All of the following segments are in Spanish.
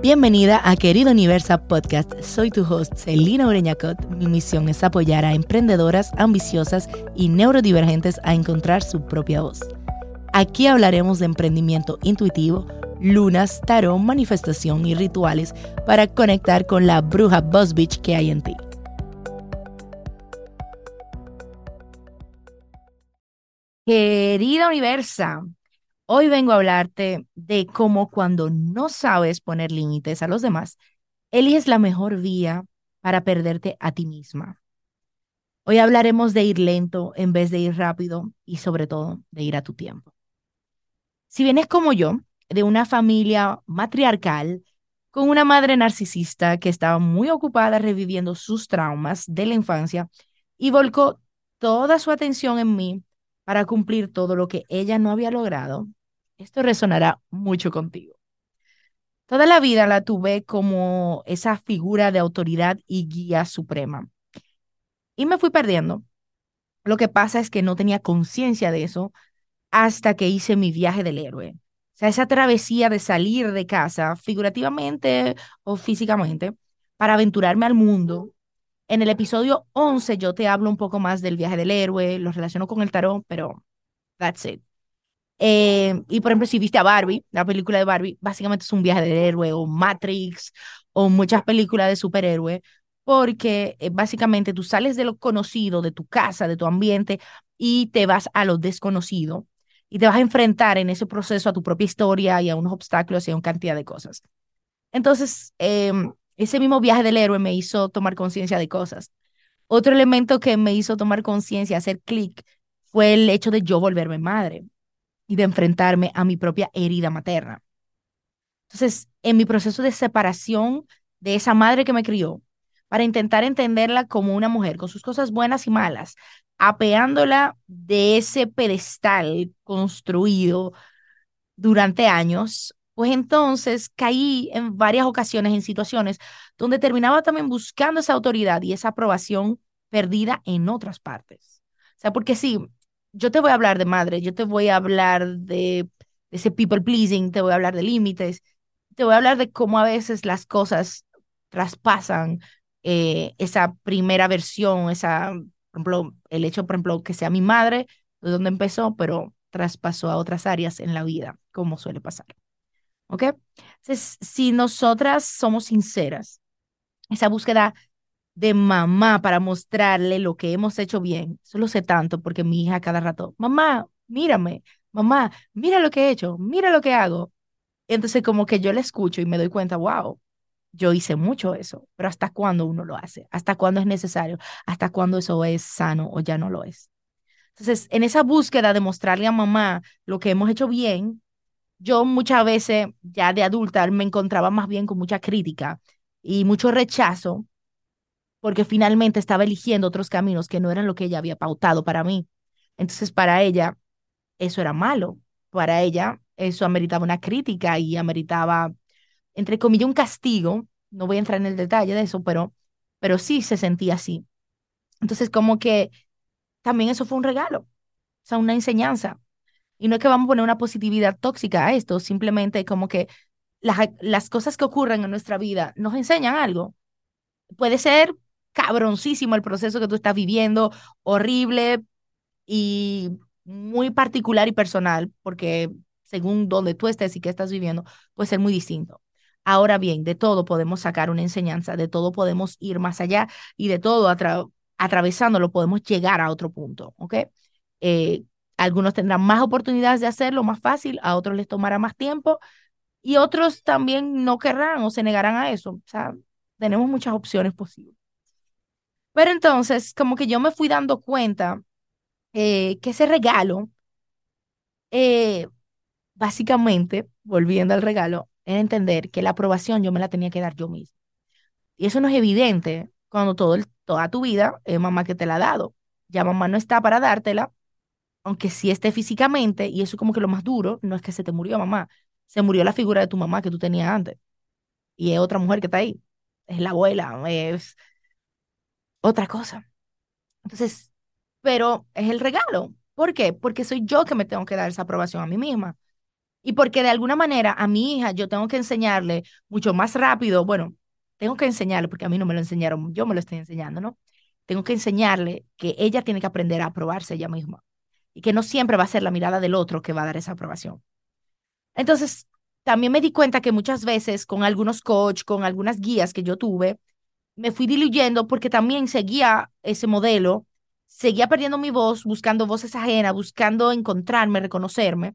Bienvenida a Querido Universa Podcast. Soy tu host, Celina Ureñacot. Mi misión es apoyar a emprendedoras ambiciosas y neurodivergentes a encontrar su propia voz. Aquí hablaremos de emprendimiento intuitivo, lunas, tarot, manifestación y rituales para conectar con la bruja Boss Bitch que hay en ti. Querida Universa, Hoy vengo a hablarte de cómo cuando no sabes poner límites a los demás, eliges la mejor vía para perderte a ti misma. Hoy hablaremos de ir lento en vez de ir rápido y sobre todo de ir a tu tiempo. Si vienes como yo, de una familia matriarcal, con una madre narcisista que estaba muy ocupada reviviendo sus traumas de la infancia y volcó toda su atención en mí para cumplir todo lo que ella no había logrado, esto resonará mucho contigo. Toda la vida la tuve como esa figura de autoridad y guía suprema. Y me fui perdiendo. Lo que pasa es que no tenía conciencia de eso hasta que hice mi viaje del héroe. O sea, esa travesía de salir de casa, figurativamente o físicamente, para aventurarme al mundo. En el episodio 11 yo te hablo un poco más del viaje del héroe, lo relaciono con el tarot, pero that's it. Eh, y por ejemplo, si viste a Barbie, la película de Barbie, básicamente es un viaje del héroe o Matrix o muchas películas de superhéroe, porque eh, básicamente tú sales de lo conocido, de tu casa, de tu ambiente y te vas a lo desconocido y te vas a enfrentar en ese proceso a tu propia historia y a unos obstáculos y a una cantidad de cosas. Entonces, em, ese mismo viaje del héroe me hizo tomar conciencia de cosas. Otro elemento que me hizo tomar conciencia, hacer clic, fue el hecho de yo volverme madre y de enfrentarme a mi propia herida materna. Entonces, en mi proceso de separación de esa madre que me crió, para intentar entenderla como una mujer con sus cosas buenas y malas, apeándola de ese pedestal construido durante años, pues entonces caí en varias ocasiones en situaciones donde terminaba también buscando esa autoridad y esa aprobación perdida en otras partes. O sea, porque sí, yo te voy a hablar de madre, yo te voy a hablar de, ese people pleasing, te voy a hablar de límites, te voy a hablar de cómo a veces las cosas traspasan eh, esa primera versión, esa, por ejemplo, el hecho, por ejemplo, que sea mi madre, de donde empezó, pero traspasó a otras áreas en la vida, como suele pasar. ¿Ok? Entonces, si nosotras somos sinceras, esa búsqueda de mamá para mostrarle lo que hemos hecho bien. Eso lo sé tanto porque mi hija cada rato, mamá, mírame, mamá, mira lo que he hecho, mira lo que hago. Entonces como que yo le escucho y me doy cuenta, wow, yo hice mucho eso, pero ¿hasta cuándo uno lo hace? ¿Hasta cuándo es necesario? ¿Hasta cuándo eso es sano o ya no lo es? Entonces, en esa búsqueda de mostrarle a mamá lo que hemos hecho bien, yo muchas veces ya de adulta me encontraba más bien con mucha crítica y mucho rechazo porque finalmente estaba eligiendo otros caminos que no eran lo que ella había pautado para mí. Entonces, para ella, eso era malo. Para ella, eso ameritaba una crítica y ameritaba, entre comillas, un castigo. No voy a entrar en el detalle de eso, pero, pero sí se sentía así. Entonces, como que también eso fue un regalo, o sea, una enseñanza. Y no es que vamos a poner una positividad tóxica a esto, simplemente como que las, las cosas que ocurren en nuestra vida nos enseñan algo. Puede ser cabroncísimo el proceso que tú estás viviendo, horrible y muy particular y personal, porque según donde tú estés y qué estás viviendo, puede ser muy distinto. Ahora bien, de todo podemos sacar una enseñanza, de todo podemos ir más allá y de todo atravesándolo podemos llegar a otro punto, ¿ok? Eh, algunos tendrán más oportunidades de hacerlo más fácil, a otros les tomará más tiempo y otros también no querrán o se negarán a eso. O sea, tenemos muchas opciones posibles. Pero entonces, como que yo me fui dando cuenta eh, que ese regalo, eh, básicamente, volviendo al regalo, era entender que la aprobación yo me la tenía que dar yo misma. Y eso no es evidente cuando todo toda tu vida es mamá que te la ha dado. Ya mamá no está para dártela, aunque sí esté físicamente, y eso como que lo más duro, no es que se te murió mamá, se murió la figura de tu mamá que tú tenías antes. Y es otra mujer que está ahí. Es la abuela, es otra cosa. Entonces, pero es el regalo. ¿Por qué? Porque soy yo que me tengo que dar esa aprobación a mí misma. Y porque de alguna manera a mi hija yo tengo que enseñarle mucho más rápido, bueno, tengo que enseñarle porque a mí no me lo enseñaron, yo me lo estoy enseñando, ¿no? Tengo que enseñarle que ella tiene que aprender a aprobarse ella misma y que no siempre va a ser la mirada del otro que va a dar esa aprobación. Entonces, también me di cuenta que muchas veces con algunos coach, con algunas guías que yo tuve, me fui diluyendo porque también seguía ese modelo, seguía perdiendo mi voz, buscando voces ajenas, buscando encontrarme, reconocerme,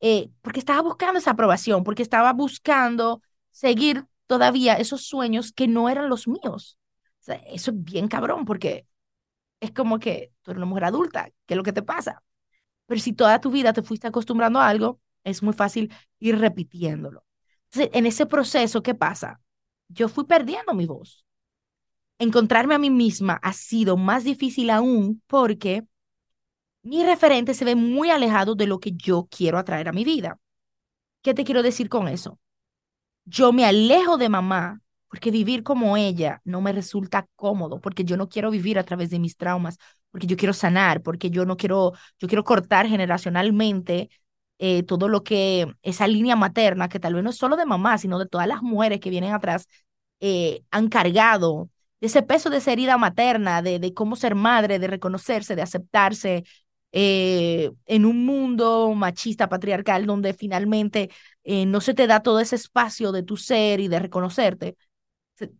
eh, porque estaba buscando esa aprobación, porque estaba buscando seguir todavía esos sueños que no eran los míos. Eso es bien cabrón, porque es como que tú eres una mujer adulta, ¿qué es lo que te pasa? Pero si toda tu vida te fuiste acostumbrando a algo, es muy fácil ir repitiéndolo. Entonces, en ese proceso, ¿qué pasa? Yo fui perdiendo mi voz. Encontrarme a mí misma ha sido más difícil aún porque mi referente se ve muy alejado de lo que yo quiero atraer a mi vida. ¿Qué te quiero decir con eso? Yo me alejo de mamá porque vivir como ella no me resulta cómodo, porque yo no quiero vivir a través de mis traumas, porque yo quiero sanar, porque yo no quiero, yo quiero cortar generacionalmente eh, todo lo que esa línea materna, que tal vez no es solo de mamá, sino de todas las mujeres que vienen atrás, eh, han cargado de ese peso de esa herida materna, de, de cómo ser madre, de reconocerse, de aceptarse, eh, en un mundo machista, patriarcal, donde finalmente eh, no se te da todo ese espacio de tu ser y de reconocerte.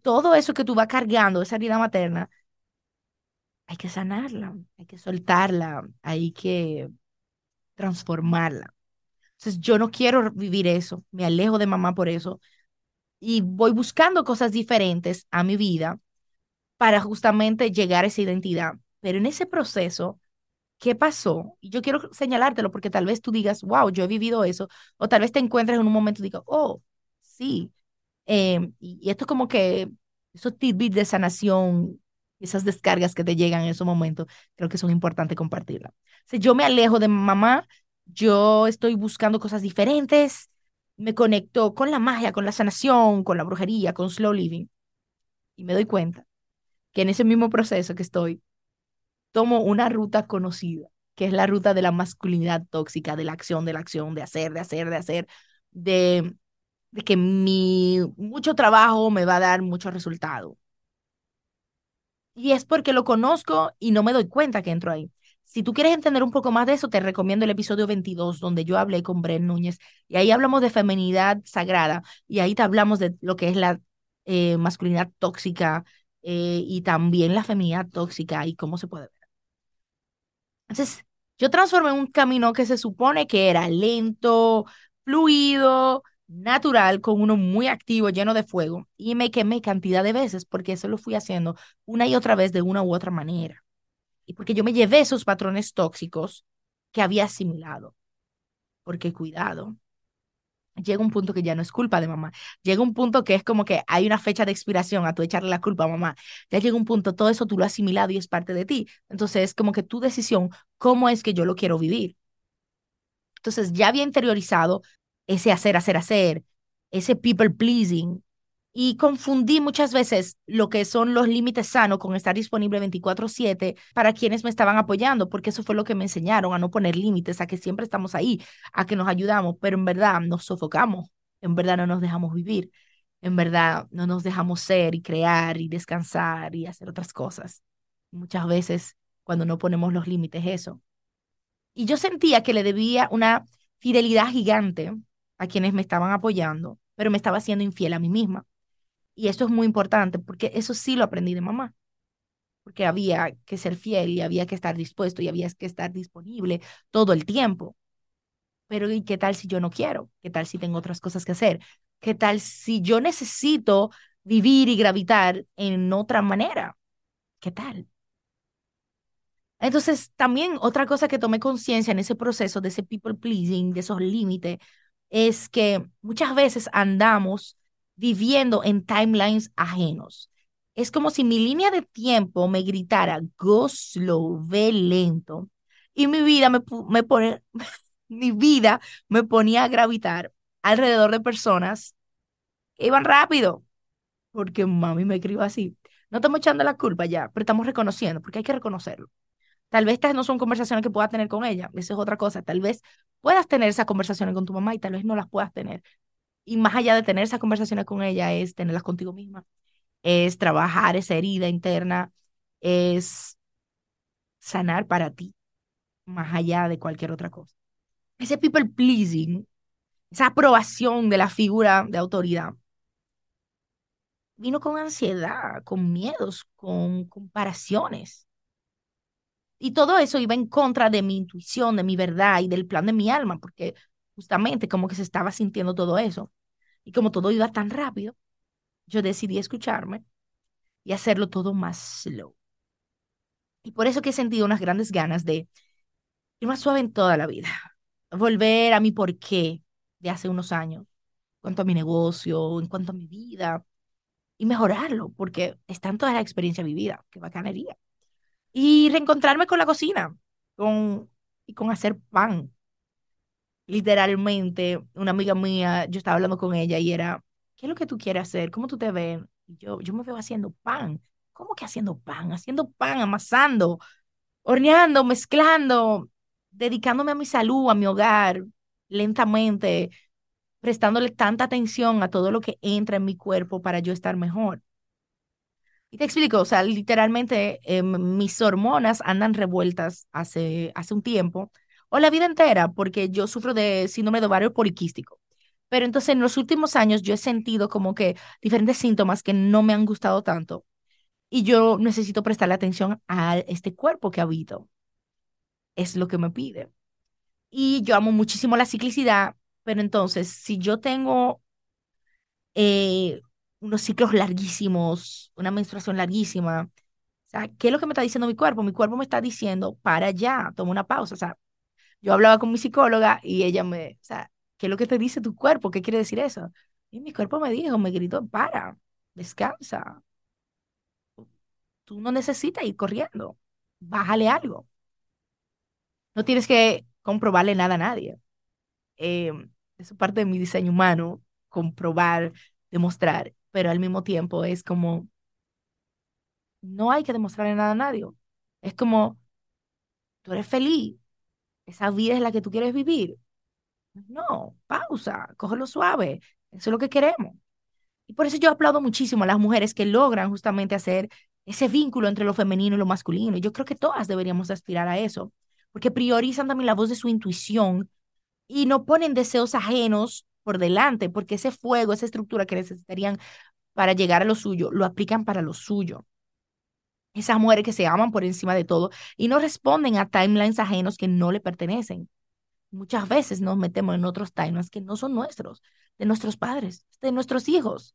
Todo eso que tú vas cargando, esa herida materna, hay que sanarla, hay que soltarla, hay que transformarla. Entonces, yo no quiero vivir eso, me alejo de mamá por eso y voy buscando cosas diferentes a mi vida para justamente llegar a esa identidad. Pero en ese proceso, ¿qué pasó? Y yo quiero señalártelo porque tal vez tú digas, wow, yo he vivido eso, o tal vez te encuentres en un momento y digas, oh, sí. Em, y, esto es como que esos tidbits de sanación, esas descargas que te llegan en esos momentos, creo que son importantes compartirlas. Si yo me alejo de mamá, yo estoy buscando cosas diferentes, me conecto con la magia, con la sanación, con la brujería, con slow living, y me doy cuenta que en ese mismo proceso que estoy, tomo una ruta conocida, que es la ruta de la masculinidad tóxica, de la acción, de la acción, de hacer, de hacer, de hacer, de, de que mi mucho trabajo me va a dar mucho resultado. Y es porque lo conozco y no me doy cuenta que entro ahí. Si tú quieres entender un poco más de eso, te recomiendo el episodio 22, donde yo hablé con Bren Núñez, y ahí hablamos de feminidad sagrada, y ahí te hablamos de lo que es la eh, masculinidad tóxica eh, y también la feminidad tóxica y cómo se puede ver. Entonces, yo transformé un camino que se supone que era lento, fluido, natural, con uno muy activo, lleno de fuego, y me quemé cantidad de veces porque eso lo fui haciendo una y otra vez de una u otra manera. Y porque yo me llevé esos patrones tóxicos que había asimilado. Porque cuidado, llega un punto que ya no es culpa de mamá. Llega un punto que es como que hay una fecha de expiración a tú echarle la culpa a mamá. Ya llega un punto, todo eso tú lo has asimilado y es parte de ti. Entonces es como que tu decisión, ¿cómo es que yo lo quiero vivir? Entonces ya había interiorizado ese hacer, hacer, hacer, ese people pleasing, y confundí muchas veces lo que son los límites sanos con estar disponible 24/7 para quienes me estaban apoyando, porque eso fue lo que me enseñaron, a no poner límites, a que siempre estamos ahí, a que nos ayudamos, pero en verdad nos sofocamos, en verdad no nos dejamos vivir, en verdad no nos dejamos ser y crear y descansar y hacer otras cosas. Muchas veces cuando no ponemos los límites, eso. Y yo sentía que le debía una fidelidad gigante a quienes me estaban apoyando, pero me estaba siendo infiel a mí misma. Y eso es muy importante porque eso sí lo aprendí de mamá, porque había que ser fiel y había que estar dispuesto y había que estar disponible todo el tiempo. Pero ¿y qué tal si yo no quiero? ¿Qué tal si tengo otras cosas que hacer? ¿Qué tal si yo necesito vivir y gravitar en otra manera? ¿Qué tal? Entonces, también otra cosa que tomé conciencia en ese proceso de ese people pleasing, de esos límites, es que muchas veces andamos viviendo en timelines ajenos. Es como si mi línea de tiempo me gritara, go slow, ve lento. Y mi vida me, me pone, mi vida me ponía a gravitar alrededor de personas que iban rápido. Porque mami me escribió así. No estamos echando la culpa ya, pero estamos reconociendo, porque hay que reconocerlo. Tal vez estas no son conversaciones que puedas tener con ella, eso es otra cosa. Tal vez puedas tener esas conversaciones con tu mamá y tal vez no las puedas tener. Y más allá de tener esas conversaciones con ella, es tenerlas contigo misma, es trabajar esa herida interna, es sanar para ti, más allá de cualquier otra cosa. Ese people pleasing, esa aprobación de la figura de autoridad, vino con ansiedad, con miedos, con comparaciones. Y todo eso iba en contra de mi intuición, de mi verdad y del plan de mi alma, porque justamente como que se estaba sintiendo todo eso. Y como todo iba tan rápido, yo decidí escucharme y hacerlo todo más slow. Y por eso que he sentido unas grandes ganas de ir más suave en toda la vida, volver a mi porqué de hace unos años, en cuanto a mi negocio, en cuanto a mi vida, y mejorarlo, porque está en toda la experiencia vivida, qué bacanería y reencontrarme con la cocina, con, y con hacer pan. Literalmente, una amiga mía, yo estaba hablando con ella y era, ¿qué es lo que tú quieres hacer? ¿Cómo tú te ves? Y yo, yo me veo haciendo pan. ¿Cómo que haciendo pan? Haciendo pan, amasando, horneando, mezclando, dedicándome a mi salud, a mi hogar, lentamente, prestándole tanta atención a todo lo que entra en mi cuerpo para yo estar mejor. Y te explico, o sea, literalmente em, mis hormonas andan revueltas hace, hace un tiempo, o la vida entera, porque yo sufro de síndrome de ovario poliquístico. Pero entonces en los últimos años yo he sentido como que diferentes síntomas que no me han gustado tanto. Y yo necesito prestarle atención a este cuerpo que habito. Es lo que me pide. Y yo amo muchísimo la ciclicidad, pero entonces si yo tengo eh, unos ciclos larguísimos, una menstruación larguísima. O ¿qué es lo que me está diciendo mi cuerpo? Mi cuerpo me está diciendo, para ya, toma una pausa. O sea, yo hablaba con mi psicóloga y ella me, o sea, ¿qué es lo que te dice tu cuerpo? ¿Qué quiere decir eso? Y mi cuerpo me dijo, me gritó, para, descansa. Tú no necesitas ir corriendo, bájale algo. No tienes que comprobarle nada a nadie. Eh, es parte de mi diseño humano, comprobar, demostrar pero al mismo tiempo es como, no hay que demostrarle nada a nadie. Es como, tú eres feliz, esa vida es la que tú quieres vivir. No, pausa, cógelo suave, eso es lo que queremos. Y por eso yo aplaudo muchísimo a las mujeres que logran justamente hacer ese vínculo entre lo femenino y lo masculino. Yo creo que todas deberíamos aspirar a eso, porque priorizan también la voz de su intuición y no ponen deseos ajenos por delante, porque ese fuego, esa estructura que necesitarían para llegar a lo suyo, lo aplican para lo suyo. Esas mujeres que se aman por encima de todo y no responden a timelines ajenos que no le pertenecen. Muchas veces nos metemos en otros timelines que no son nuestros, de nuestros padres, de nuestros hijos,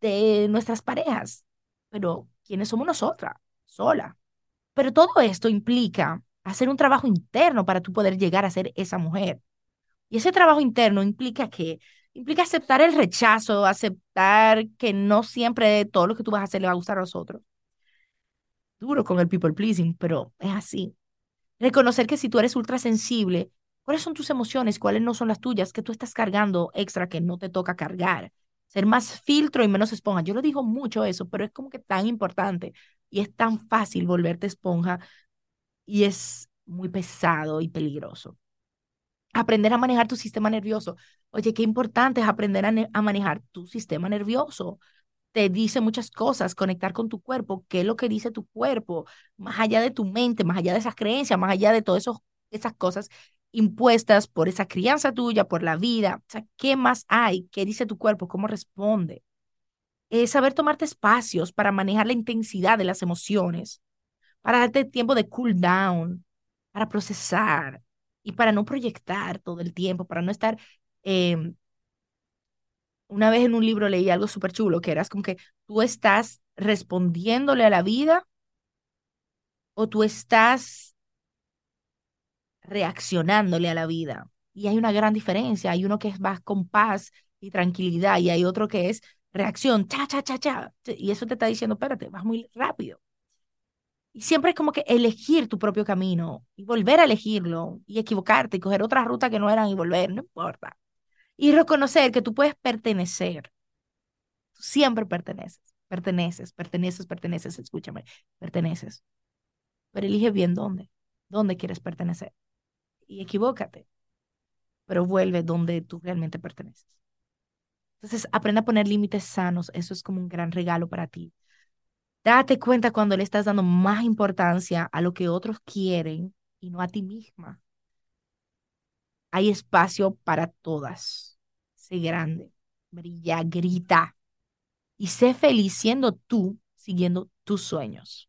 de nuestras parejas, pero ¿quiénes somos nosotras? Sola. Pero todo esto implica hacer un trabajo interno para tú poder llegar a ser esa mujer. Y ese trabajo interno implica que implica aceptar el rechazo, aceptar que no siempre todo lo que tú vas a hacer le va a gustar a los otros. Duro con el people pleasing, pero es así. Reconocer que si tú eres ultra sensible, ¿cuáles son tus emociones? ¿Cuáles no son las tuyas? Que tú estás cargando extra que no te toca cargar. Ser más filtro y menos esponja. Yo lo digo mucho eso, pero es como que tan importante y es tan fácil volverte esponja y es muy pesado y peligroso aprender a manejar tu sistema nervioso. Oye, qué importante es aprender a, manejar tu sistema nervioso. Te dice muchas cosas, conectar con tu cuerpo, qué es lo que dice tu cuerpo, más allá de tu mente, más allá de esas creencias, más allá de todas esas cosas impuestas por esa crianza tuya, por la vida. ¿qué más hay? ¿Qué dice tu cuerpo? ¿Cómo responde? Es saber tomarte espacios para manejar la intensidad de las emociones, para darte tiempo de cool down, para procesar, y para no proyectar todo el tiempo, para no estar... Em, una vez en un libro leí algo súper chulo, que eras como que tú estás respondiéndole a la vida o tú estás reaccionándole a la vida. Y hay una gran diferencia. Hay uno que es más con paz y tranquilidad y hay otro que es reacción, cha, cha, cha, cha. Y eso te está diciendo, espérate, vas muy rápido. Y siempre es como que elegir tu propio camino y volver a elegirlo y equivocarte y coger otra ruta que no eran y volver, no importa. Y reconocer que tú puedes pertenecer. Tú siempre perteneces, perteneces, perteneces, perteneces, escúchame, perteneces. pero elige bien dónde, dónde quieres pertenecer. Y equivócate, pero vuelve donde tú realmente perteneces. Entonces, aprende a poner límites sanos. Eso es como un gran regalo para ti. Date cuenta cuando le estás dando más importancia a lo que otros quieren y no a ti misma. Hay espacio para todas. Sé grande, brilla, grita y sé feliz siendo tú, siguiendo tus sueños.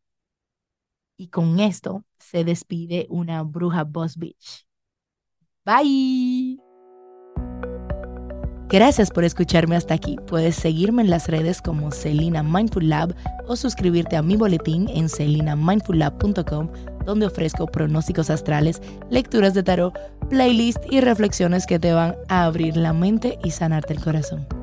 Y con esto se despide una bruja Boss Beach. Bye. Gracias por escucharme hasta aquí. Puedes seguirme en las redes como Celina Mindful Lab o suscribirte a mi boletín en celinamindfullab.com, donde ofrezco pronósticos astrales, lecturas de tarot, playlist y reflexiones que te van a abrir la mente y sanarte el corazón.